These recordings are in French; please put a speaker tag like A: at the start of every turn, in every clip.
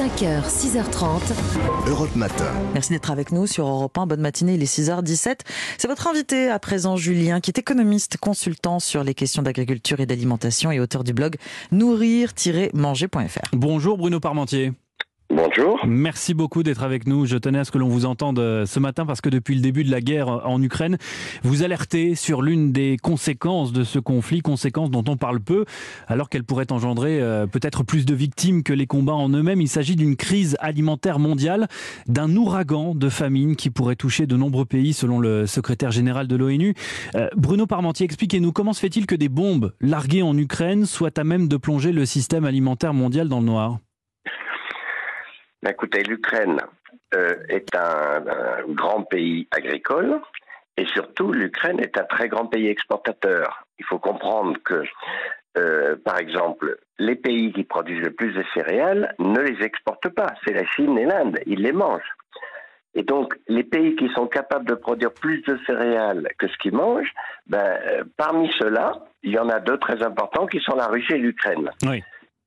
A: 5h, 6h30.
B: Europe Matin.
C: Merci d'être avec nous sur Europe 1. Bonne matinée, il est 6h17. C'est votre invité à présent, Julien, qui est économiste, consultant sur les questions d'agriculture et d'alimentation et auteur du blog nourrir-manger.fr.
D: Bonjour Bruno Parmentier.
E: Bonjour.
D: Merci beaucoup d'être avec nous. Je tenais à ce que l'on vous entende euh, ce matin parce que depuis le début de la guerre en Ukraine, vous alertez sur l'une des conséquences de ce conflit, conséquences dont on parle peu, alors qu'elle pourrait engendrer euh, peut-être plus de victimes que les combats en eux-mêmes. Il s'agit d'une crise alimentaire mondiale, d'un ouragan de famine qui pourrait toucher de nombreux pays selon le secrétaire général de l'ONU. Euh, Bruno Parmentier, expliquez-nous comment se fait-il que des bombes larguées en Ukraine soient à même de plonger le système alimentaire mondial dans le noir?
E: Écoutez, l'Ukraine euh, est un, grand pays agricole et surtout l'Ukraine est un très grand pays exportateur. Il faut comprendre que, euh, par exemple, les pays qui produisent le plus de céréales ne les exportent pas. C'est la Chine et l'Inde. Ils les mangent. Et donc, les pays qui sont capables de produire plus de céréales que ce qu'ils mangent, ben, euh, parmi ceux-là, il y en a deux très importants qui sont la Russie et l'Ukraine.
D: Oui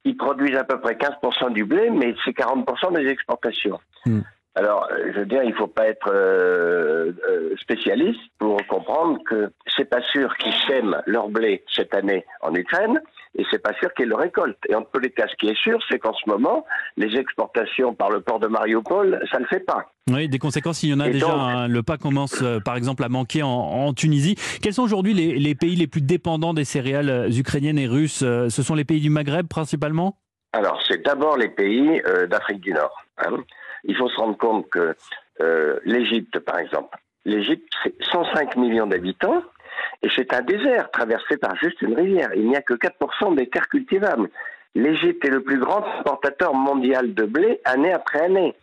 E: ils produisent à peu près 15% du blé, mais c'est 40% des exportations. Hmm. Alors, euh, je veux dire, il ne faut pas être euh, euh, spécialiste pour comprendre que c'est pas sûr qu'ils sèment leur blé cette année en Ukraine et c'est pas sûr qu'ils le récoltent. Et en tous les cas, ce qui est sûr, c'est qu'en ce moment, les exportations par le port de Mariupol, ça ne fait pas.
D: Oui, des conséquences, il y en a déjà. Hein. le pas commence, par exemple, à manquer en, Tunisie. Quels sont aujourd'hui les, pays les plus dépendants des céréales ukrainiennes et russes Ce sont les pays du Maghreb principalement?
E: Alors, c'est d'abord les pays d'Afrique du Nord. Hein. Il faut se rendre compte que euh, l'Égypte, par exemple, l'Égypte, c'est 105 millions d'habitants et c'est un désert traversé par juste une rivière. Il n'y a que 4% des terres cultivables. L'Égypte est le plus grand importateur mondial de blé année après année.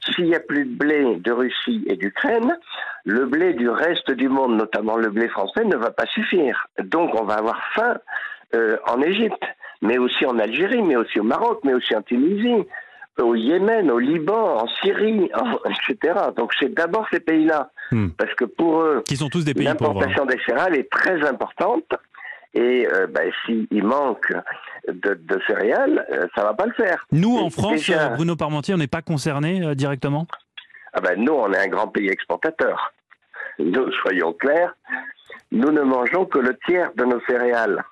E: S'il n'y a plus de blé de Russie et d'Ukraine, le blé du reste du monde, notamment le blé français, ne va pas suffire. Donc on va avoir faim euh, en Égypte, mais aussi en Algérie, mais aussi au Maroc, mais aussi en Tunisie, au Yémen, au Liban, en Syrie, etc. Donc c'est d'abord ces pays-là, hmm. parce que pour eux,
D: qui sont tous des pays
E: l'importation des céréales est très importante. Et euh, ben, s'il manque de, céréales, ça euh, ça va pas le faire.
D: Nous, en France, euh, Bruno Parmentier, on n'est pas concerné directement?
E: Ah ben, Nous, on est un grand pays exportateur. Nous, soyons clairs, nous ne mangeons que le tiers de nos céréales.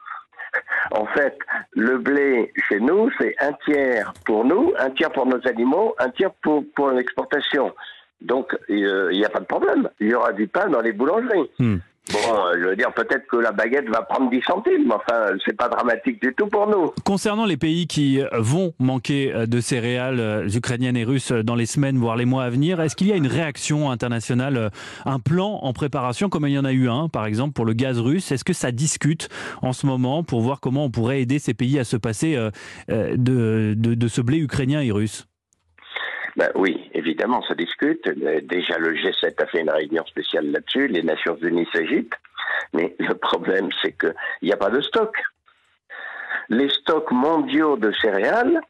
E: En fait, le blé chez nous, c'est un tiers pour nous, un tiers pour nos animaux, un tiers pour, l'exportation. Donc, il n'y a pas de problème. Il y aura du pain dans les boulangeries. Hmm. Bon, euh, je veux dire, peut-être que la baguette va prendre 10 centimes, mais enfin, c'est pas dramatique du tout pour nous.
D: Concernant les pays qui vont manquer euh, de céréales euh, ukrainiennes et russes dans les semaines, voire les mois à venir, est-ce qu'il y a une réaction internationale, un plan en préparation, comme il y en a eu un, par exemple, pour le gaz russe? Est-ce que ça discute en ce moment pour voir comment on pourrait aider ces pays à se passer de, de ce blé ukrainien et russe?
E: Ben oui, évidemment, ça discute. Euh, déjà, le G7 a fait une réunion spéciale là-dessus. Les Nations Unies s'agitent. Mais le problème, c'est qu'il n'y a pas de stock. Les stocks mondiaux de céréales,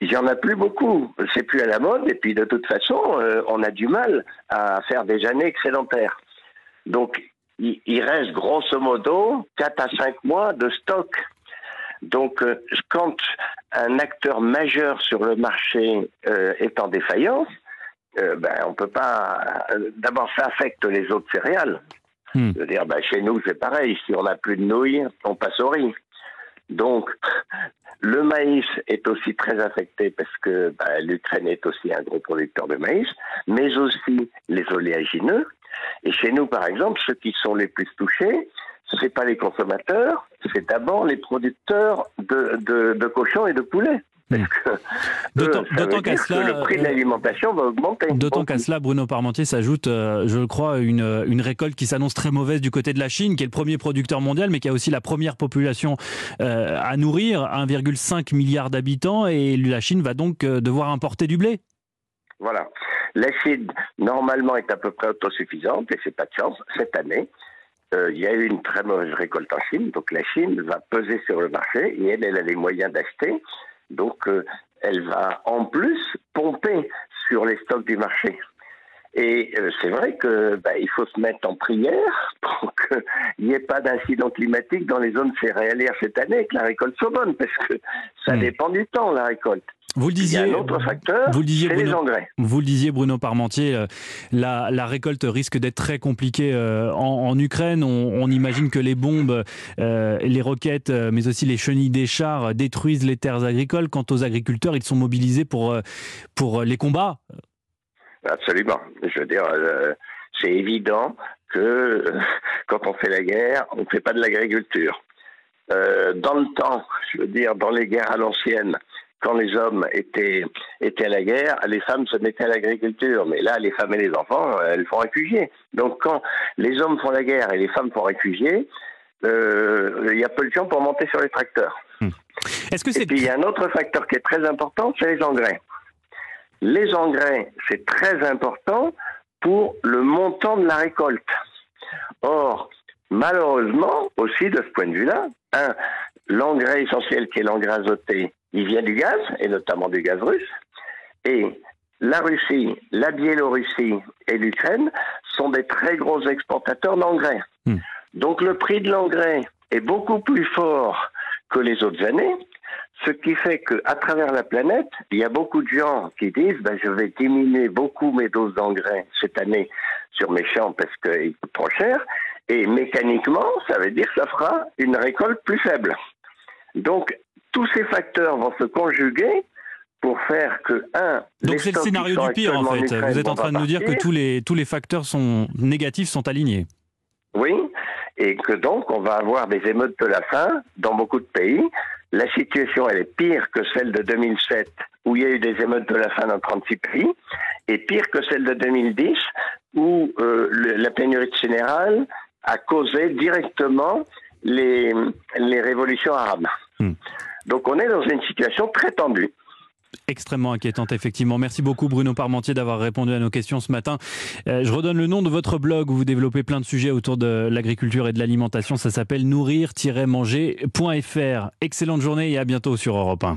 E: il n'y en a plus beaucoup. C'est plus à la mode. Et puis, de toute façon, euh, on a du mal à faire des années excédentaires. Donc, il reste grosso modo 4 à 5 mois de stock. Donc, euh, quand un acteur majeur sur le marché euh, est en défaillance, euh, ben, on peut pas. D'abord, ça affecte les autres céréales. Hmm. Je dire, ben, chez nous, c'est pareil. Si on n'a plus de nouilles, on passe au riz. Donc, le maïs est aussi très affecté parce que ben, l'Ukraine est aussi un gros producteur de maïs, mais aussi les oléagineux. Et chez nous, par exemple, ceux qui sont les plus touchés, ce n'est pas les consommateurs, c'est d'abord les producteurs de, de, cochons et de poulets. D'autant qu'à cela, le prix de euh, l'alimentation va augmenter.
D: D'autant qu'à cela, Bruno Parmentier s'ajoute, euh, je crois, une, une récolte qui s'annonce très mauvaise du côté de la Chine, qui est le premier producteur mondial, mais qui a aussi la première population euh, à nourrir, 1,5 milliard d'habitants, et la Chine va donc devoir importer du blé.
E: Voilà. La Chine, normalement, est à peu près autosuffisante, et c'est pas de chance, cette année. Euh, il y a eu une très mauvaise récolte en Chine, donc la Chine va peser sur le marché et elle, elle a les moyens d'acheter, donc euh, elle va en plus pomper sur les stocks du marché. Et euh, c'est vrai que bah, il faut se mettre en prière pour qu'il n'y ait pas d'incident climatique dans les zones céréalières cette année que la récolte soit bonne, parce que ça hmm. dépend du temps, la récolte.
D: Vous le disiez.
E: Il y a un autre facteur,
D: vous le disiez,
E: les
D: Bruno,
E: engrais.
D: Vous le disiez, Bruno Parmentier, euh, la, la récolte risque d'être très compliquée euh, en, en Ukraine. On, on imagine que les bombes, euh, les roquettes, mais aussi les chenilles des chars détruisent les terres agricoles. Quant aux agriculteurs, ils sont mobilisés pour, pour les combats.
E: Absolument. Je veux dire, euh, c'est évident que euh, quand on fait la guerre, on ne fait pas de l'agriculture. Dans le temps, je veux dire, dans les guerres à l'ancienne, quand les hommes étaient, étaient à la guerre, les femmes se mettaient à l'agriculture. Mais là, les femmes et les enfants, euh, elles font réfugiés. Donc quand les hommes font la guerre et les femmes font réfugiés, euh, il y a peu de gens pour monter sur les tracteurs.
D: Est-ce que
E: Et puis il y a un autre facteur qui est très important, c'est les engrais. Les engrais, c'est très important pour le montant de la récolte. Or, malheureusement, aussi de ce point de vue-là, l'engrais essentiel qui est l'engrais azoté, il vient du gaz, et notamment du gaz russe. Et la Russie, la Biélorussie et l'Ukraine sont des très gros exportateurs d'engrais.
D: Hmm.
E: Donc le prix de l'engrais est beaucoup plus fort que les autres années, ce qui fait qu'à travers la planète, il y a beaucoup de gens qui disent ben, je vais diminuer beaucoup mes doses d'engrais cette année sur mes champs parce qu'ils coûtent trop cher. Et mécaniquement, ça veut dire que ça fera une récolte plus faible. Donc, tous ces facteurs vont se conjuguer pour faire que, un,
D: donc c'est le scénario du pire en fait. Vous êtes en train de nous dire que tous les tous les facteurs sont négatifs sont alignés.
E: Oui, et que donc on va avoir des émeutes de la faim dans beaucoup de pays. La situation, elle est pire que celle de 2007, où il y a eu des émeutes de la faim dans 36 pays, et pire que celle de 2010, où euh, le- la pénurie de céréales a causé directement les, les révolutions arabes.
D: Hmm.
E: Donc on est dans une situation très tendue.
D: Extrêmement inquiétante, effectivement. Merci beaucoup, Bruno Parmentier, d'avoir répondu à nos questions ce matin. Euh, je redonne le nom de votre blog où vous développez plein de sujets autour de l'agriculture et de l'alimentation. Ça s'appelle nourrir-manger.fr. Excellente journée et à bientôt sur Europe 1.